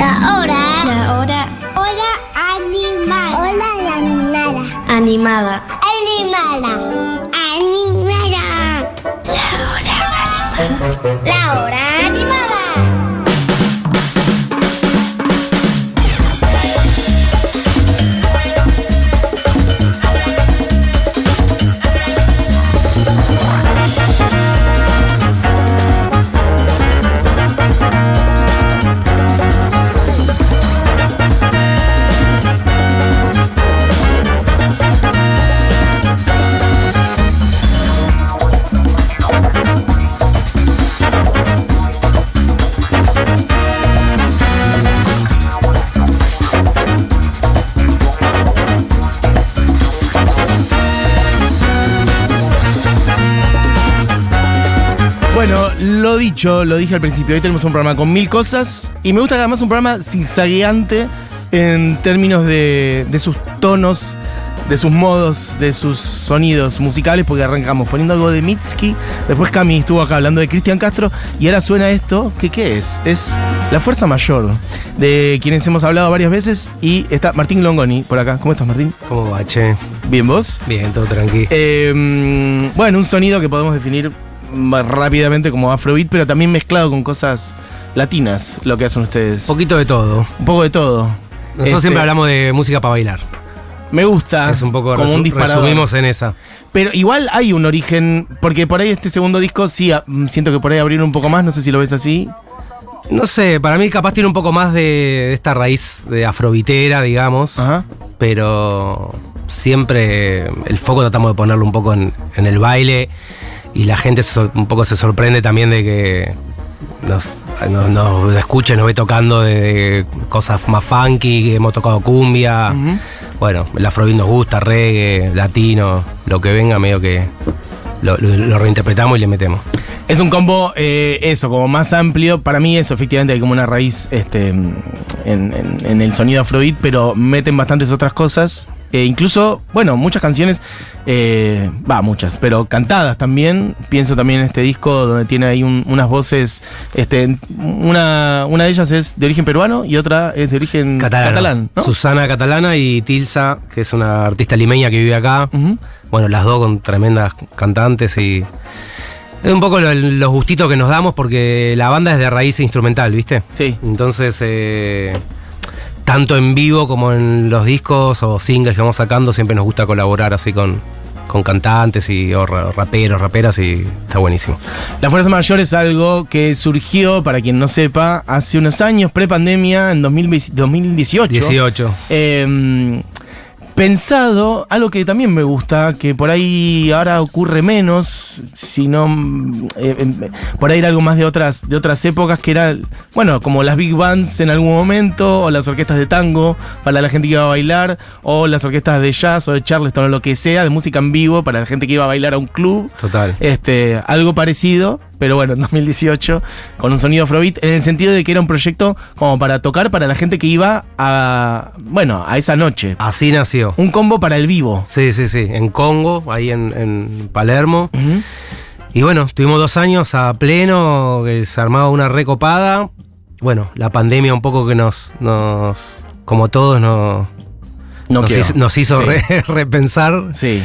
La hora. La hora Hora animada. Hora animada. animada. Lo dicho, lo dije al principio, hoy tenemos un programa con mil cosas y me gusta que además un programa zigzagueante en términos de, de sus tonos, de sus modos, de sus sonidos musicales, porque arrancamos poniendo algo de Mitski, después Cami estuvo acá hablando de Cristian Castro y ahora suena esto, que qué es? Es La Fuerza Mayor, de quienes hemos hablado varias veces y está Martín Longoni por acá. ¿Cómo estás Martín? ¿Cómo va, che? ¿Bien vos? Bien, todo tranquilo. Eh, mm, bueno, un sonido que podemos definir rápidamente como afrobeat, pero también mezclado con cosas latinas, lo que hacen ustedes. Un poquito de todo. Un poco de todo. Nosotros Este, siempre hablamos de música para bailar. Me gusta. es un poco como un disparador. resumimos en esa. Pero igual hay un origen, porque por ahí este segundo disco sí, mm, siento que por ahí abrieron un poco más, no sé si lo ves así. No sé, para mí capaz tiene un poco más de, de esta raíz de afrovitera, digamos. Ajá. Pero siempre el foco tratamos de ponerlo un poco en, en el baile y la gente se un poco se sorprende también de que nos, nos, nos escuche, nos ve tocando de cosas más funky, que hemos tocado cumbia. Bueno, el afrobeat nos gusta, reggae, latino, lo que venga, medio que lo, lo- lo reinterpretamos y le metemos. Es un combo, eh, eso, como más amplio. Para mí eso, efectivamente, hay como una raíz este, en, en- en el sonido afrobeat, pero meten bastantes otras cosas. Eh, incluso, bueno, muchas canciones, eh, va, muchas, pero cantadas también. Pienso también en este disco donde tiene ahí un- unas voces, este, una, una de ellas es de origen peruano y otra es de origen Catalano. catalán, ¿no? Susana Catalana y Tilsa, que es una artista limeña que vive acá. Bueno, las dos con tremendas cantantes y. Es un poco lo- los gustitos que nos damos porque la banda es de raíz instrumental, ¿viste? Sí. Entonces, eh, tanto en vivo como en los discos o singles que vamos sacando, siempre nos gusta colaborar así con, con cantantes y o ra- raperos, raperas y está buenísimo. La Fuerza Mayor es algo que surgió, para quien no sepa, hace unos años, pre-pandemia, en 2020 2018. 18. Eh, pensado, algo que también me gusta, que por ahí ahora ocurre menos, sino mm, eh, eh, por ahí era algo más de otras, de otras épocas, que era, bueno, como las big bands en algún momento, o las orquestas de tango para la gente que iba a bailar, o las orquestas de jazz o de charleston o lo que sea, de música en vivo para la gente que iba a bailar a un club. Total. Este, algo parecido, pero bueno, en 2018, con un sonido Afrobeat, en el sentido de que era un proyecto como para tocar para la gente que iba a, bueno, a esa noche. Así nació. Un combo para el vivo. Sí, sí, sí. En Congo, ahí en, en Palermo. Y bueno, tuvimos dos años a pleno, que se armaba una recopada. Bueno, la pandemia un poco que nos, nos como todos, nos, No nos, hizo, nos hizo Sí. re- repensar. Sí.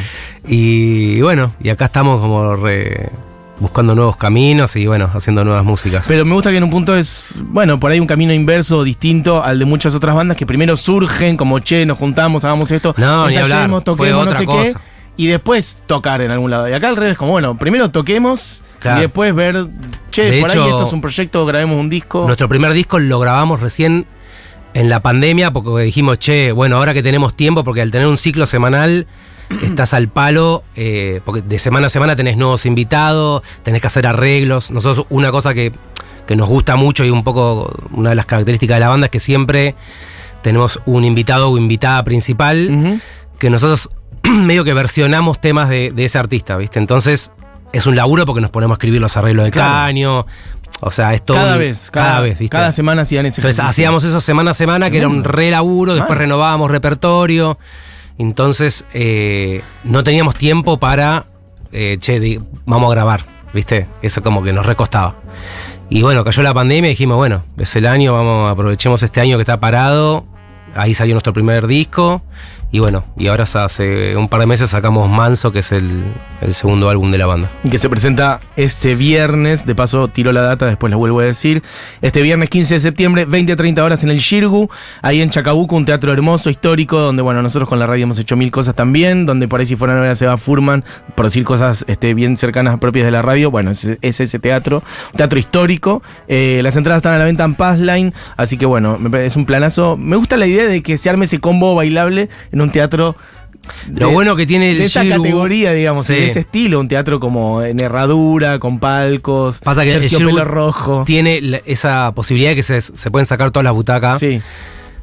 Y bueno, y acá estamos como re- buscando nuevos caminos y bueno, haciendo nuevas músicas. Pero me gusta que en un punto es, bueno, por ahí un camino inverso, distinto al de muchas otras bandas que primero surgen como, che, nos juntamos, hagamos esto, No, ensayemos, Fue toquemos, no sé qué, y después tocar en algún lado. Y acá al revés, como, bueno, primero toquemos Claro. y después ver, che, De por ahí hecho, esto es un proyecto, grabemos un disco. Nuestro primer disco lo grabamos recién en la pandemia porque dijimos, che, bueno, ahora que tenemos tiempo, porque al tener un ciclo semanal estás al palo, eh, porque de semana a semana tenés nuevos invitados, tenés que hacer arreglos. Nosotros una cosa que, que nos gusta mucho y un poco una de las características de la banda es que siempre tenemos un invitado o invitada principal que nosotros medio que versionamos temas de, de ese artista, ¿viste? Entonces es un laburo porque nos ponemos a escribir los arreglos de Claro. caño. O sea, es todo Cada un- vez, cada, cada, vez, ¿viste? Cada semana hacían ese Entonces ejercicio. hacíamos eso semana a semana, que era un re laburo, después renovábamos repertorio. Entonces eh, no teníamos tiempo para, eh, che, vamos a grabar, ¿viste? Eso como que nos recostaba. Y bueno, cayó la pandemia y dijimos, bueno, es el año, vamos, aprovechemos este año que está parado. Ahí salió nuestro primer disco. Y bueno, y ahora hace un par de meses sacamos Manso, que es el, segundo álbum de la banda. Y que se presenta este viernes, de paso tiro la data, después la vuelvo a decir. Este viernes 15 de septiembre, 20 a 30 horas en el Shirgu, ahí en Chacabuco, un teatro hermoso, histórico, donde bueno, nosotros con la radio hemos hecho mil cosas también, donde por ahí si fuera no se va Furman, por decir cosas este, bien cercanas propias de la radio, bueno, es, es ese teatro, teatro histórico. Eh, las entradas están a la venta en Passline, así que bueno, es un planazo. Me gusta la idea de que se arme ese combo bailable en un teatro Lo bueno que tiene el de esa categoría, digamos, Sí. de ese estilo, un teatro como en herradura, con palcos, Pasa que el terciopelo Shirgu rojo. Tiene la- esa posibilidad de que se, se pueden sacar todas las butacas, Sí,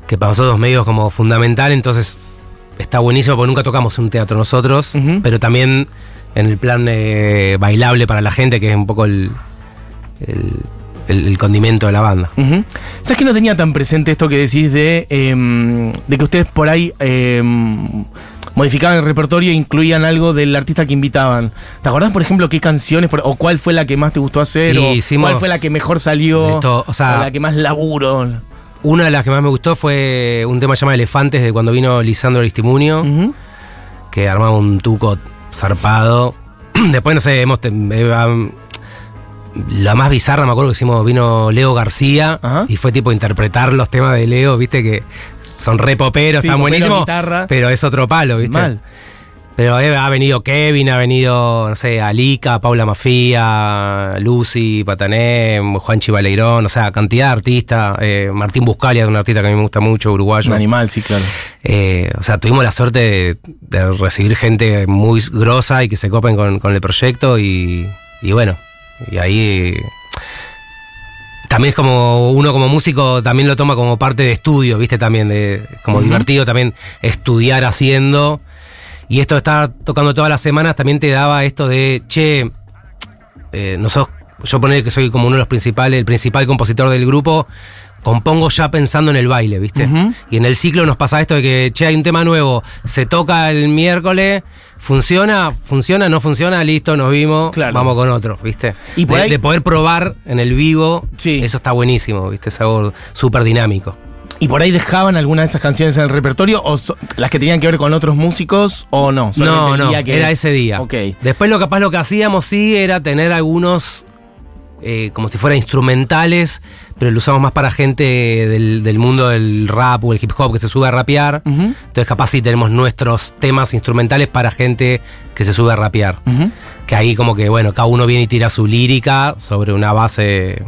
que para nosotros medio es como fundamental, entonces está buenísimo porque nunca tocamos en un teatro nosotros, pero también en el plan eh, bailable para la gente, que es un poco el, el, el- el condimento de la banda. ¿Sabes que no tenía tan presente esto que decís de, em, de que ustedes por ahí em, modificaban el repertorio e incluían algo del artista que invitaban? ¿Te acordás, por ejemplo, qué canciones por- o cuál fue la que más te gustó hacer? Y o ¿Cuál fue la que mejor salió? o sea- la que más laburo. Una de las que más me gustó fue un tema llamado Elefantes, de cuando vino Lisandro Aristimunio. Que armaba un tuco zarpado. Después, no sé, hemos. La más bizarra, me acuerdo que hicimos, vino Leo García Ajá. y fue tipo interpretar los temas de Leo, viste que son re poperos, Sí, están popero, buenísimos. guitarra. Pero es otro palo, viste. Mal. Pero eh, ha venido Kevin, ha venido, no sé, Alica, Paula Mafía, Lucy, Patané, Juan Chivaleirón, o sea, cantidad de artistas. eh, Martín Buscalia, un artista que a mí me gusta mucho, uruguayo. Un animal, sí, claro. Eh, o sea, tuvimos la suerte de, de recibir gente muy grosa y que se copen con, con el proyecto y, y bueno, y ahí también es como uno como músico también lo toma como parte de estudio, viste también, de, como divertido también estudiar haciendo. Y esto de estar tocando todas las semanas también te daba esto de, che, eh, nosotros, yo poner que soy como uno de los principales, el principal compositor del grupo, compongo ya pensando en el baile, ¿viste? Y en el ciclo nos pasa esto de que, che, hay un tema nuevo, se toca el miércoles, funciona, funciona, no funciona, listo, nos vimos, Claro. vamos con otro, ¿viste? Y por de, ahí- de poder probar en el vivo, Sí. eso está buenísimo, ¿viste? Es algo súper dinámico. ¿Y por ahí dejaban alguna de esas canciones en el repertorio? ¿O so- las que tenían que ver con otros músicos? ¿O no? No, no, que- era ese día. Ok. Después lo capaz lo que hacíamos sí era tener algunos eh, como si fueran instrumentales, pero lo usamos más para gente del, del mundo del rap o el hip hop que se sube a rapear. Entonces capaz sí tenemos nuestros temas instrumentales para gente que se sube a rapear. Que ahí como que, bueno, cada uno viene y tira su lírica sobre una base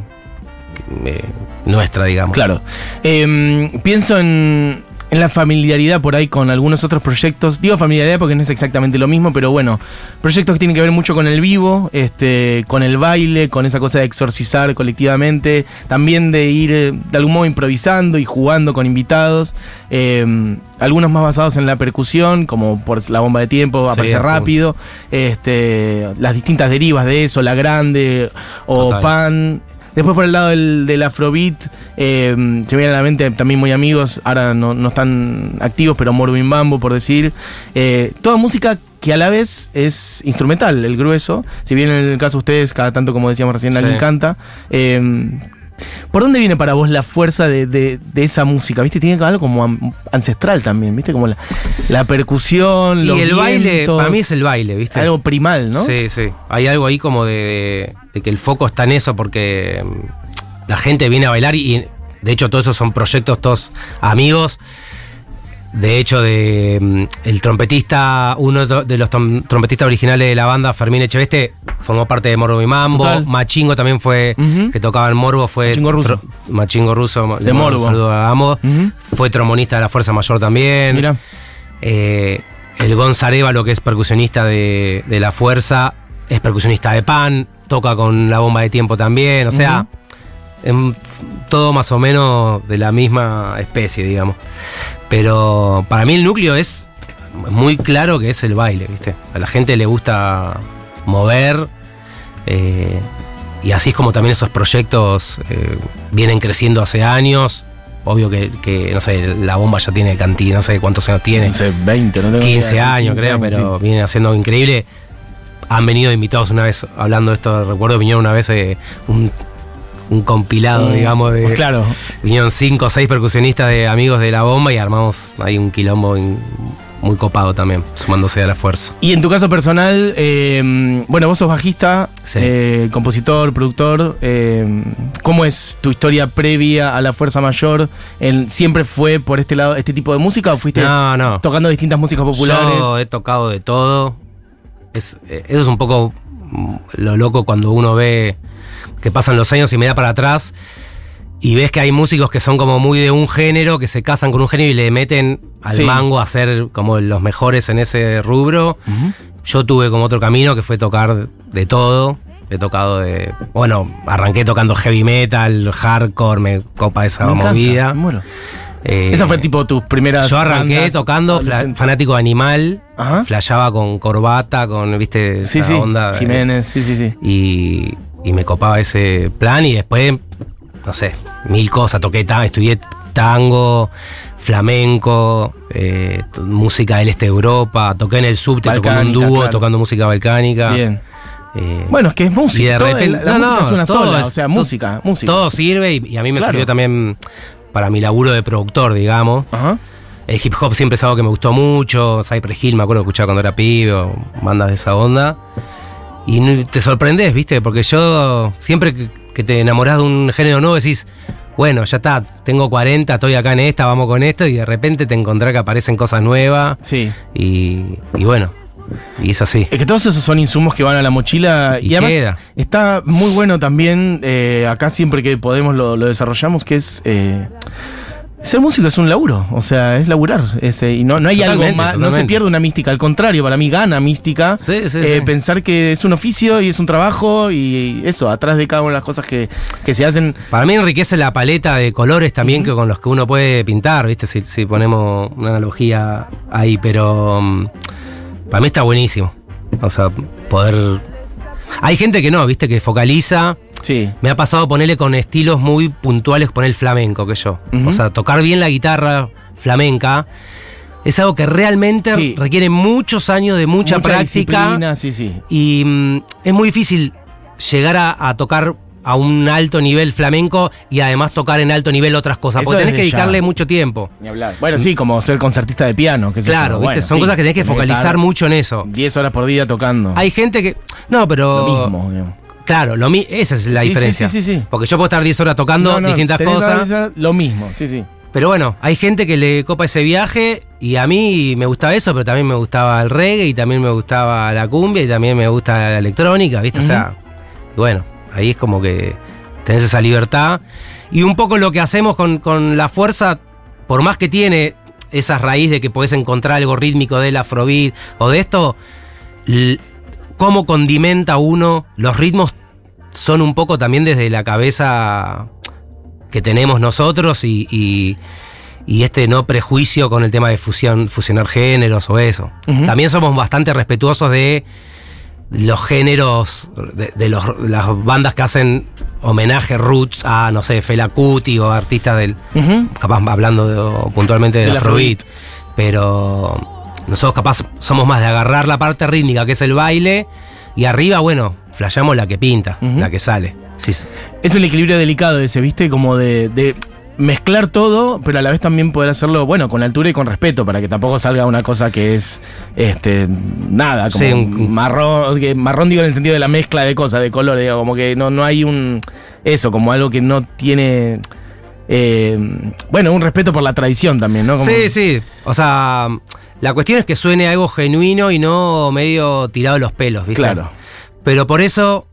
eh, nuestra, digamos. Claro. Em, pienso en, en la familiaridad por ahí con algunos otros proyectos. Digo familiaridad porque no es exactamente lo mismo, pero bueno, proyectos que tienen que ver mucho con el vivo, este, con el baile, con esa cosa de exorcizar colectivamente, también de ir eh, de algún modo improvisando y jugando con invitados. Em, algunos más basados en la percusión, como por la bomba de tiempo, aparece rápido. Este, las distintas derivas de eso, la grande o Total. pan. Después por el lado del, del afrobeat, eh, se vienen a la mente también muy amigos, ahora no, no están activos, pero Morbin Bambo, por decir. Eh, toda música que a la vez es instrumental, el grueso. Si bien en el caso de ustedes, cada tanto, como decíamos recién, Sí. alguien canta. eh, ¿Por dónde viene para vos la fuerza de, de- de esa música? ¿Viste? Tiene algo como ancestral también, ¿viste? Como la, la percusión, Y los el baile, para mí es el baile, ¿viste? Algo primal, ¿no? Sí, sí. Hay algo ahí como de, de que el foco está en eso porque mm, la gente viene a bailar y, de hecho todos esos son proyectos, todos amigos. De hecho, de mm, el trompetista, uno de los trom- trompetistas originales de la banda, Fermín Echeveste, formó parte de Morbo y Mambo. Total. Machingo también fue, que tocaba en Morbo, fue. Machingo Russo. tro- Machingo Russo, De Morbo. saludo a ambos. Fue trombonista de la Fuerza Mayor también. Mira. Eh, el Gonzareva, lo que es percusionista de, de la fuerza, es percusionista de pan, toca con la bomba de tiempo también, o sea, f- todo más o menos de la misma especie, digamos. Pero para mí el núcleo es muy claro que es el baile, ¿viste? A la gente le gusta mover. eh, y así es como también esos proyectos eh, vienen creciendo hace años. Obvio que, que, no sé, la bomba ya tiene cantidad, no sé cuántos años tiene. Hace 20, no tengo idea, 15 sí, años 15 creo, años, pero sí. vienen haciendo increíble. Han venido invitados una vez, hablando de esto, recuerdo, vinieron una vez eh, un un compilado, digamos, de. Pues claro. Vinieron cinco o seis percusionistas de amigos de la bomba y armamos ahí un quilombo in- muy copado también, sumándose a la fuerza. Y en tu caso personal, eh, bueno, vos sos bajista, Sí. eh, compositor, productor. eh, ¿Cómo es tu historia previa a la Fuerza Mayor? El- ¿Siempre fue por este lado, este tipo de música o fuiste No, no. tocando distintas músicas populares? Yo he tocado de todo. Es, eh, eso es un poco mm, lo loco cuando uno ve que pasan los años y me da para atrás y ves que hay músicos que son como muy de un género, que se casan con un género y le meten al Sí. mango a ser como los mejores en ese rubro. Yo tuve como otro camino que fue tocar de todo. He tocado de. Bueno, arranqué tocando heavy metal, hardcore, me copa esa Me encanta, movida. me muero. Eh, Esa fue tipo tus primeras. yo arranqué tocando fla- fanático animal, Ajá. flasheaba con corbata, con, viste, Sí, esa sí. onda. de- Jiménez, sí, sí, sí. y, y me copaba ese plan y después, no sé, mil cosas. Toqué, estudié tango, flamenco, eh, música del este de Europa, toqué en el subte, en un dúo, claro. tocando música balcánica. Bien. Eh, Bueno, es que es música. y de todo- repente, la, la no, música no, es una todo sola, es- o sea, música, música. Todo sirve y, y a mí me Claro. sirvió también para mi laburo de productor, digamos. Ajá. El hip hop siempre es algo que me gustó mucho. Cypress Hill, me acuerdo que escuchaba cuando era pibe, o bandas de esa onda. Y te sorprendes, ¿viste? Porque yo siempre que, que te enamorás de un género nuevo decís, bueno, ya está, tengo 40, estoy acá en esta, vamos con esto, y de repente te encontrás que aparecen cosas nuevas. Sí. Y, y bueno, y es así. Es que todos esos son insumos que van a la mochila y, Y además queda. está muy bueno también, eh, acá siempre que podemos lo, lo desarrollamos, que es... eh, ser músico es un laburo, o sea, es laburar. es, eh, y no, no hay algo Totalmente, más, no se pierde una mística, al contrario, para mí gana mística. Sí, sí, eh, sí. Pensar que es un oficio y es un trabajo y eso, atrás de cada una de las cosas que, que se hacen. Para mí enriquece la paleta de colores también que con los que uno puede pintar, ¿viste? Si, si ponemos una analogía ahí, pero mm, para mí está buenísimo. O sea, poder... Hay gente que no, ¿viste? Que focaliza. Sí. Me ha pasado ponerle con estilos muy puntuales, poner el flamenco que yo. O sea, tocar bien la guitarra flamenca es algo que realmente Sí. requiere muchos años de mucha, práctica. disciplina, sí, sí. Y mm, es muy difícil llegar a, a tocar a un alto nivel flamenco y además tocar en alto nivel otras cosas. Eso porque tenés que ya. dedicarle mucho tiempo. Ni hablar. Bueno, sí, como ser concertista de piano. qué sé Claro. ¿viste? Bueno, son sí, cosas que tenés que focalizar mucho en eso. 10 horas por día tocando. Hay gente que. No, pero. lo mismo. digamos. Claro, lo mi- esa es la Sí, diferencia. sí, sí, sí. Porque yo puedo estar 10 horas tocando No, no, distintas cosas. esa- Lo mismo, sí, sí. Pero bueno, hay gente que le copa ese viaje y a mí me gustaba eso, pero también me gustaba el reggae y también me gustaba la cumbia y también me gusta la electrónica, ¿viste? O sea, y bueno, ahí es como que tenés esa libertad. Y un poco lo que hacemos con, con la fuerza, por más que tiene esa raíz de que podés encontrar algo rítmico del afrobeat o de esto, cómo condimenta uno, los ritmos son un poco también desde la cabeza que tenemos nosotros y, y- y este no prejuicio con el tema de fusión, fusionar géneros o eso. También somos bastante respetuosos de los géneros, de, de los- las bandas que hacen homenaje roots a, no sé, Fela Kuti o artistas del, capaz hablando de- puntualmente del afrobeat. Pero nosotros capaz somos más de agarrar la parte rítmica que es el baile y arriba, bueno, flasheamos la que pinta, la que sale. Sí, sí. Es un equilibrio delicado ese, ¿viste? Como de, de mezclar todo, pero a la vez también poder hacerlo, bueno, con altura y con respeto, para que tampoco salga una cosa que es, este, nada, como Sí, un- marrón, que marrón digo en el sentido de la mezcla de cosas, de colores, digo, como que no, no hay un, eso, como algo que no tiene, eh, bueno, un respeto por la tradición también, ¿no? Como- Sí, sí. O sea, la cuestión es que suene algo genuino y no medio tirado los pelos, ¿viste? Claro. Pero por eso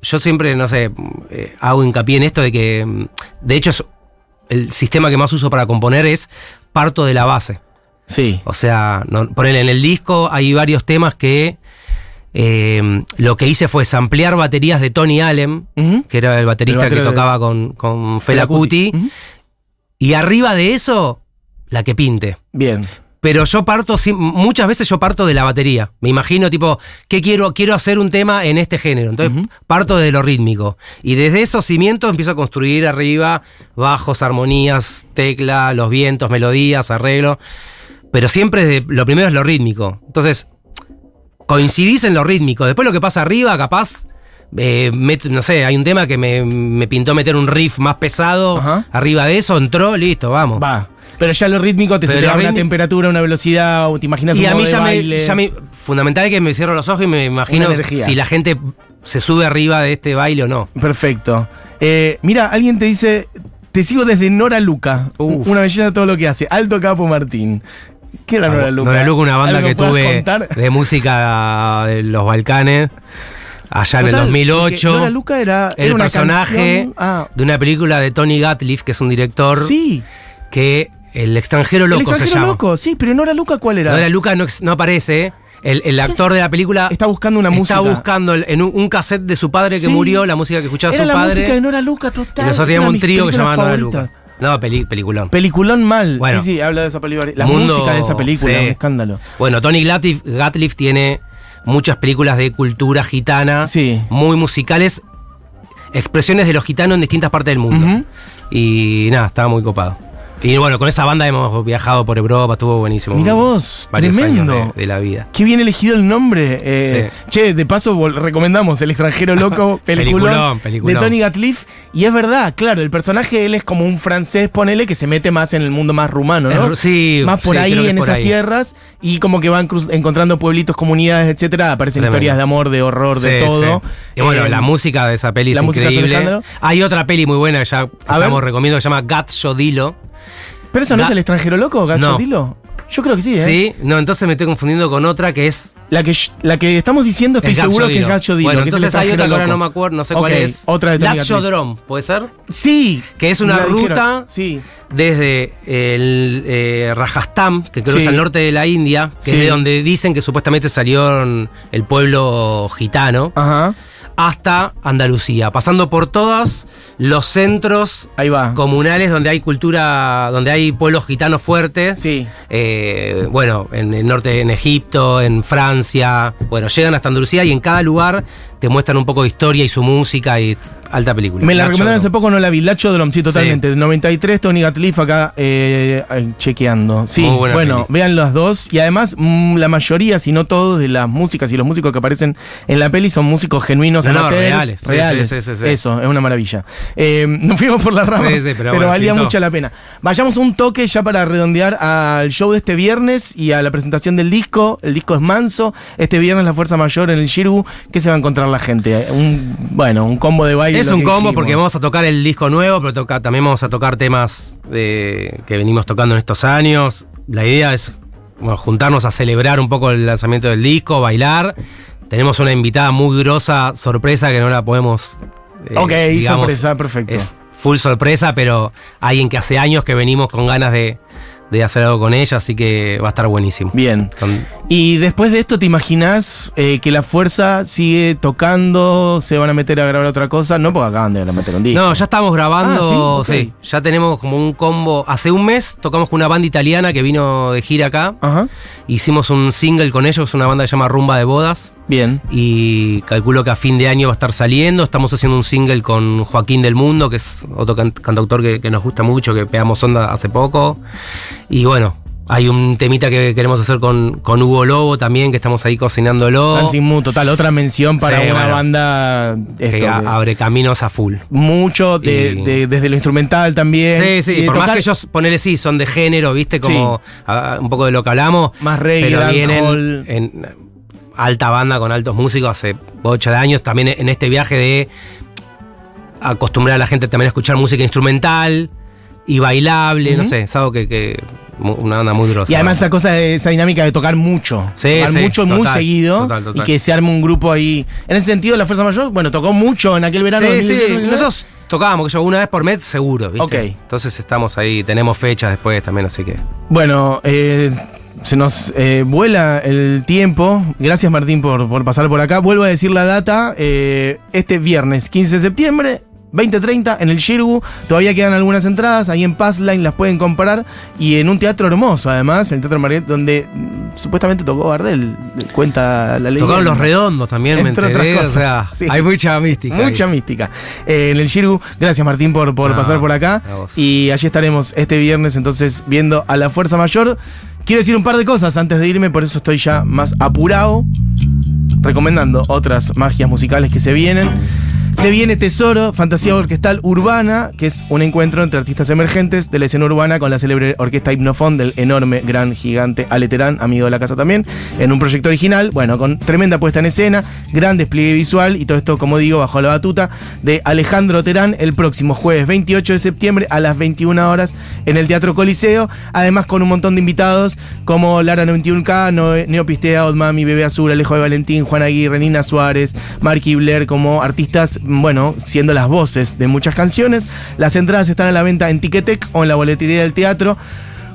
yo siempre, no sé, eh, hago hincapié en esto de que, de hecho, es- el sistema que más uso para componer es parto de la base. Sí. O sea, no, ponele en el disco hay varios temas que eh, lo que hice fue samplear baterías de Tony Allen, que era el baterista El que de- tocaba con, con Fela Ujú. y arriba de eso, la que pinte. Bien. Pero yo parto, muchas veces yo parto de la batería. Me imagino, tipo, ¿qué quiero? Quiero hacer un tema en este género. Entonces, parto de lo rítmico. Y desde esos cimientos empiezo a construir arriba bajos, armonías, tecla, los vientos, melodías, arreglo. Pero siempre de- lo primero es lo rítmico. Entonces, coincidís en lo rítmico. Después lo que pasa arriba, capaz, eh, meto- no sé, hay un tema que me, me pintó meter un riff más pesado Ajá. arriba de eso, entró, listo, vamos. Va. Pero ya lo rítmico te se te da una temperatura, una velocidad, o te imaginas Y un a modo mí de ya me, baile. ya me- Fundamental es que me cierro los ojos y me imagino si la gente se sube arriba de este baile o no. Perfecto. Eh, mira, alguien te dice, te sigo desde Nora Luca. Uf. Una belleza todo lo que hace. Alto Capo Martín. ¿Qué era Nora Luca? Nora Luca, una banda ¿Algo que tuve contar? de música de los Balcanes allá en el Total, 2008. porque Nora Luca era, el una personaje Ah, de una película de Tony Gatliff, que es un director sí. que El extranjero loco el se extranjero llama. loco, sí, pero Nora Luca, ¿cuál era? Nora Luca no, aparece. El, el actor de la película Está buscando una está música. buscando el- en un, un cassette de su padre que Sí. murió, la música que escuchaba Era su la padre. música de Nora Luca, y total. nosotros es una teníamos un trío que se llamaba Nora. Luca. No, peli- peliculón. Peliculón mal. Bueno. sí, sí, habla de esa película. La Mundo- música de esa película, sí. un escándalo. Bueno, Tony Gatliff, Gatliff tiene muchas películas de cultura gitana, Sí. muy musicales, expresiones de los gitanos en distintas partes del mundo. Y nada, estaba muy copado. Y bueno, con esa banda hemos viajado por Europa, estuvo buenísimo. Mira vos, tremendo. años de, de la vida. Qué bien elegido el nombre. Eh, Che, de paso recomendamos El extranjero loco, peliculón, Peliculón, peliculón. de Tony Gatliff. Y es verdad, claro, el personaje él es como un francés, ponele, que se mete más en el mundo más rumano, ¿no? Es- sí, más por sí, ahí, en por esas ahí. tierras. Y como que van cruz- encontrando pueblitos, comunidades, etcétera. Aparecen Tremendo. historias de amor, de horror, de todo. Y bueno, Eh, la música de esa peli la es increíble. Hay otra peli muy buena que ya que estamos recomiendo que se llama Gat Shodilo. ¿Pero eso no es el extranjero loco, Gacho No. Dilo? Yo creo que sí, ¿eh? Sí, no, entonces me estoy confundiendo con otra que es. La que, la que estamos diciendo estoy es seguro que es. Gacho Dilo. Bueno, que es el entonces hay otra que ahora no me acuerdo, no sé cuál es. Otra de. Laxodrome, ¿puede ser? Sí. Que es una ruta Sí. desde el eh, Rajasthan, que que Sí. es al norte de la India, que Sí. es de donde dicen que supuestamente salió el pueblo gitano, Ajá. Hasta Andalucía, pasando por todos los centros Ahí va. comunales donde hay cultura, donde hay pueblos gitanos fuertes. Sí. Eh, bueno, en el norte, en Egipto, en Francia. Bueno, llegan hasta Andalucía y en cada lugar te muestran un poco de historia y su música y alta película. Me la Nacho recomendaron hace Drom. poco, no la vi. Lacho Drum, sí, totalmente. Del 93, Tony Gatliff acá eh, chequeando. Sí, Muy buena bueno, peli. vean las dos. Y además, mm, la mayoría, si no todos, de las músicas y los músicos que aparecen en la peli son músicos genuinos, No, no, amateurs, reales. Sí, reales. sí, sí, sí, sí. Eso, es una maravilla. Eh, nos fuimos por Sí, sí, pero pero, bueno, valía pintó. mucho la pena. Vayamos un toque ya para redondear al show de este viernes y a la presentación del disco. El disco es manso. Este viernes la Fuerza Mayor en el Shirgu. ¿Qué se va a encontrar la gente? Un, bueno, un combo de baile. Es un combo dijimos. porque vamos a tocar el disco nuevo, pero toca- también vamos a tocar temas de- que venimos tocando en estos años. La idea es bueno, juntarnos a celebrar un poco el lanzamiento del disco, bailar. Tenemos una invitada muy grosa, sorpresa, que no la podemos... eh, Ok, digamos, sorpresa, perfecto. Es full sorpresa, pero alguien que hace años que venimos con ganas de, de hacer algo con ella, así que va a estar buenísimo. Bien. Y después de esto, ¿te imaginas eh, que la fuerza sigue tocando? ¿Se van a meter a grabar otra cosa? No, porque acaban de meter un disco. No, ya estamos grabando, Ah, ¿sí? sí, ya tenemos como un combo. Hace un mes tocamos con una banda italiana que vino de gira acá. Ajá. Hicimos un single con ellos, una banda que se llama Rumba de Bodas. Bien. Y calculo que a fin de año va a estar saliendo. Estamos haciendo un single con Joaquín del Mundo, que es otro can- cantautor que, que nos gusta mucho, que pegamos onda hace poco. Y bueno, hay un temita que queremos hacer con, con Hugo Lobo también, que estamos ahí cocinándolo. Dancing Moon, total, otra mención para Sí, una bueno. banda. que Esto, abre caminos a full. mucho, de- Y- de- desde lo instrumental también. Sí, sí, y por más tocar que ellos, ponele sí, son de género, viste, como a- un poco de lo que hablamos. Más reggae, pero vienen en alta banda con altos músicos hace 8 años. También en este viaje de acostumbrar a la gente también a escuchar música instrumental y bailable, no sé, es algo que, que una banda muy grosa. Y además esa cosa, de- esa dinámica de tocar mucho. Sí, tocar sí, mucho, muy total, seguido. total, total. Y que se arme un grupo ahí. En ese sentido, la Fuerza Mayor, bueno, tocó mucho en aquel verano. Sí, sí, 2018. nosotros tocábamos que yo una vez por mes seguro, ¿viste? Ok. Entonces estamos ahí, tenemos fechas después también, así que. Bueno, eh, se nos eh, vuela el tiempo. Gracias Martín por, por pasar por acá. Vuelvo a decir la data. eh, este viernes 15 de septiembre. 2030 en el Shirgu, todavía quedan algunas entradas, ahí en Passline las pueden comprar y en un teatro hermoso además, el Teatro Marguerite, donde supuestamente tocó Bardel, cuenta la ley. Tocaron los redondos también, me Entre enteré. otras o sea, cosas, sí. hay mucha mística. Mucha ahí. mística. Eh, en el Shirgu, gracias Martín por, por No, pasar por acá. Y allí estaremos este viernes entonces viendo a la Fuerza Mayor. Quiero decir un par de cosas antes de irme, por eso estoy ya más apurado. recomendando otras magias musicales que se vienen. Se viene Tesoro, fantasía orquestal urbana, que es un encuentro entre artistas emergentes de la escena urbana con la célebre orquesta Hipnofón del enorme, gran, gigante Ale Terán, amigo de la casa también, en un proyecto original, bueno, con tremenda puesta en escena, gran despliegue visual y todo esto, como digo, bajo la batuta de Alejandro Terán el próximo jueves 28 de septiembre a las 21 horas en el Teatro Coliseo, además con un montón de invitados como Lara 91K, Noe- Neopistea, Odmami, Bebé Azul, Alejo de Valentín, Juan Aguirre, Nina Suárez, Marky Blair como artistas, bueno, siendo las voces de muchas canciones. Las entradas están a la venta en Ticketek o en la boletería del teatro.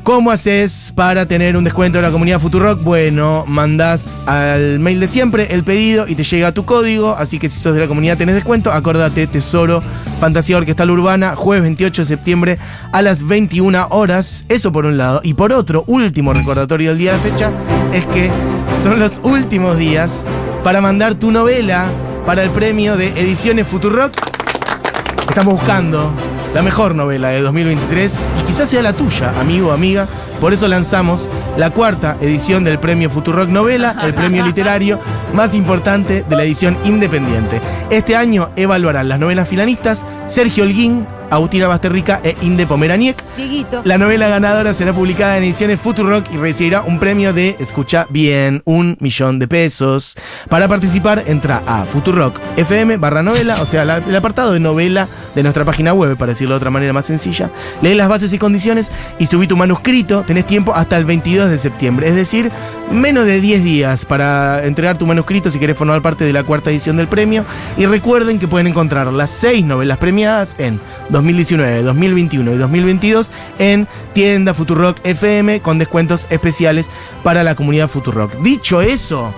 ¿Cómo haces para tener un descuento de la comunidad Futurock? Bueno, mandás al mail de siempre el pedido y te llega tu código. Así que si sos de la comunidad tenés descuento. Acordate, Tesoro, Fantasía Orquestal Urbana, jueves 28 de septiembre a las 21 horas. Eso por un lado. Y por otro, último recordatorio del día de fecha, es que son los últimos días para mandar tu novela para el premio de Ediciones Futurock. Estamos buscando la mejor novela de 2023 y quizás sea la tuya, amigo o amiga. Por eso lanzamos la cuarta edición del premio Futurock Novela, el premio literario más importante de la edición independiente. Este año evaluarán las novelas finalistas Sergio Holguín, Agustina Basterrica e Inde Pomeraniec. Dieguito. La novela ganadora será publicada en ediciones Futurock y recibirá un premio de, escucha bien, un millón de pesos. Para participar, entra a Futurock FM barra novela, o sea, la- el apartado de novela de nuestra página web, para decirlo de otra manera más sencilla. Lee las bases y condiciones y subí tu manuscrito. Tenés tiempo hasta el 22 de septiembre, es decir, menos de 10 días para entregar tu manuscrito si querés formar parte de la cuarta edición del premio. Y recuerden que pueden encontrar las seis novelas premiadas en 2019, 2021 y 2022 en tienda Futurock FM con descuentos especiales para la comunidad Futurock. Dicho eso,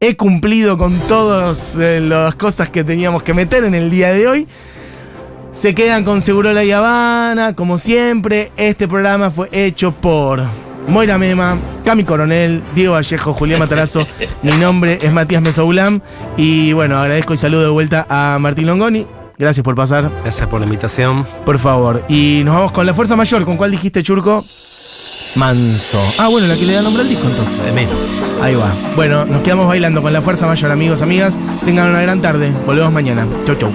he cumplido con todas eh, las cosas que teníamos que meter en el día de hoy. Se quedan con Segurola y Habana, como siempre. Este programa fue hecho por Moira Mema, Cami Coronel, Diego Vallejo, Julián Matarazo. Mi nombre es Matías Mesoulam. Y bueno, agradezco y saludo de vuelta a Martín Longoni. Gracias por pasar, Gracias por la invitación. por favor. Y nos vamos con la fuerza mayor. ¿Con cuál dijiste, Churco? Manso. Ah, bueno, la que le da nombre al disco entonces. De menos. Ahí va. Bueno, nos quedamos bailando con la fuerza mayor, amigos, amigas. Tengan una gran tarde. Volvemos mañana. Chau, chau.